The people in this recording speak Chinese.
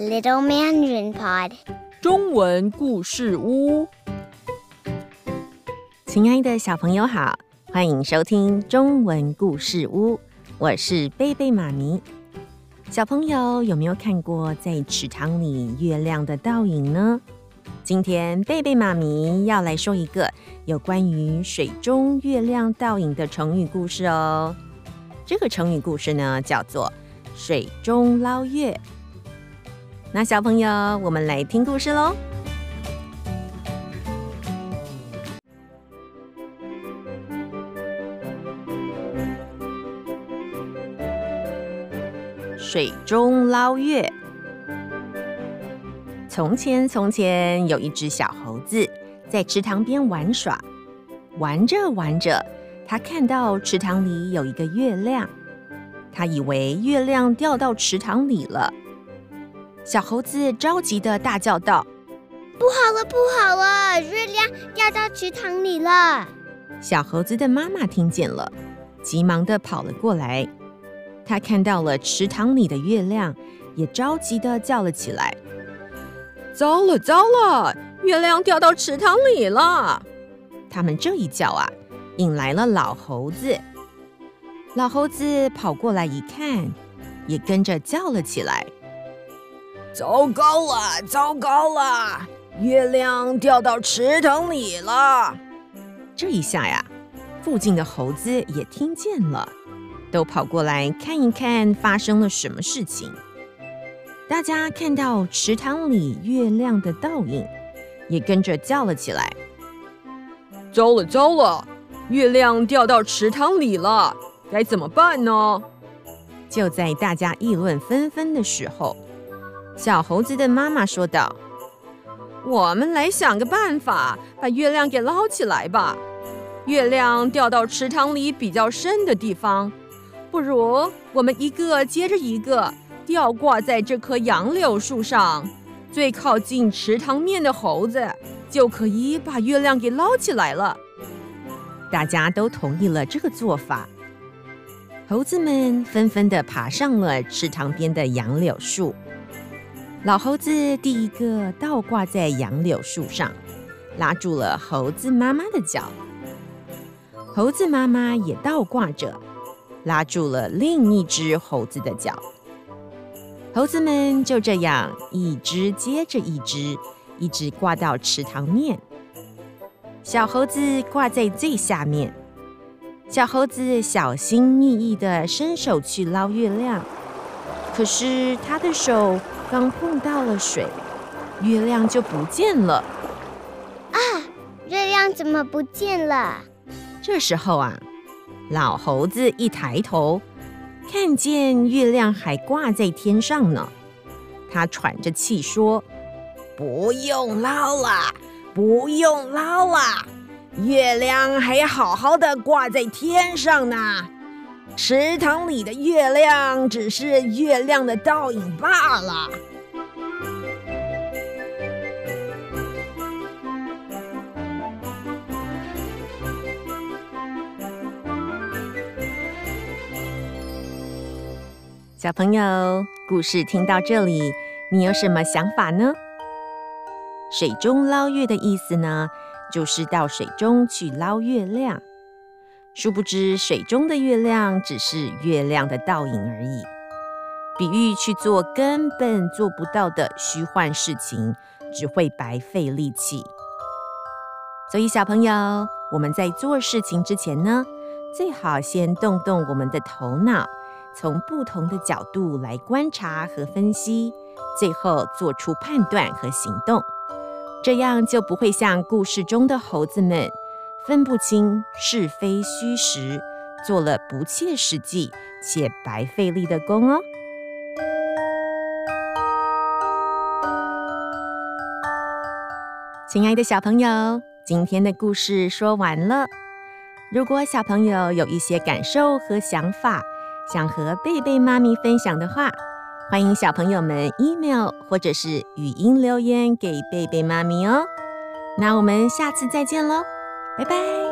Little Mandarin Pod 中文故事屋，亲爱的小朋友好，欢迎收听中文故事屋，我是贝贝妈咪。小朋友有没有看过在池塘里月亮的倒影呢？今天贝贝妈咪要来说一个有关于水中月亮倒影的成语故事哦。这个成语故事呢，叫做“水中捞月”。那小朋友，我们来听故事喽。水中捞月。从前，从前有一只小猴子在池塘边玩耍，玩着玩着，它看到池塘里有一个月亮，它以为月亮掉到池塘里了。小猴子着急的大叫道：“不好了，不好了！月亮掉到池塘里了！”小猴子的妈妈听见了，急忙的跑了过来。她看到了池塘里的月亮，也着急的叫了起来：“糟了，糟了！月亮掉到池塘里了！”他们这一叫啊，引来了老猴子。老猴子跑过来一看，也跟着叫了起来。糟糕了，糟糕了！月亮掉到池塘里了。这一下呀，附近的猴子也听见了，都跑过来看一看发生了什么事情。大家看到池塘里月亮的倒影，也跟着叫了起来：“糟了，糟了！月亮掉到池塘里了，该怎么办呢？”就在大家议论纷纷的时候，小猴子的妈妈说道：“我们来想个办法，把月亮给捞起来吧。月亮掉到池塘里比较深的地方，不如我们一个接着一个吊挂在这棵杨柳树上，最靠近池塘面的猴子就可以把月亮给捞起来了。”大家都同意了这个做法。猴子们纷纷地爬上了池塘边的杨柳树。老猴子第一个倒挂在杨柳树上，拉住了猴子妈妈的脚。猴子妈妈也倒挂着，拉住了另一只猴子的脚。猴子们就这样一只接着一只，一直挂到池塘面。小猴子挂在最下面。小猴子小心翼翼地伸手去捞月亮，可是他的手。刚碰到了水，月亮就不见了。啊，月亮怎么不见了？这时候啊，老猴子一抬头，看见月亮还挂在天上呢。他喘着气说：“不用捞了，不用捞了，月亮还好好的挂在天上呢。池塘里的月亮只是月亮的倒影罢了。”小朋友，故事听到这里，你有什么想法呢？水中捞月的意思呢，就是到水中去捞月亮。殊不知，水中的月亮只是月亮的倒影而已，比喻去做根本做不到的虚幻事情，只会白费力气。所以，小朋友，我们在做事情之前呢，最好先动动我们的头脑。从不同的角度来观察和分析，最后做出判断和行动，这样就不会像故事中的猴子们分不清是非虚实，做了不切实际且白费力的工哦。亲爱的小朋友，今天的故事说完了。如果小朋友有一些感受和想法，想和贝贝妈咪分享的话，欢迎小朋友们 email 或者是语音留言给贝贝妈咪哦。那我们下次再见喽，拜拜。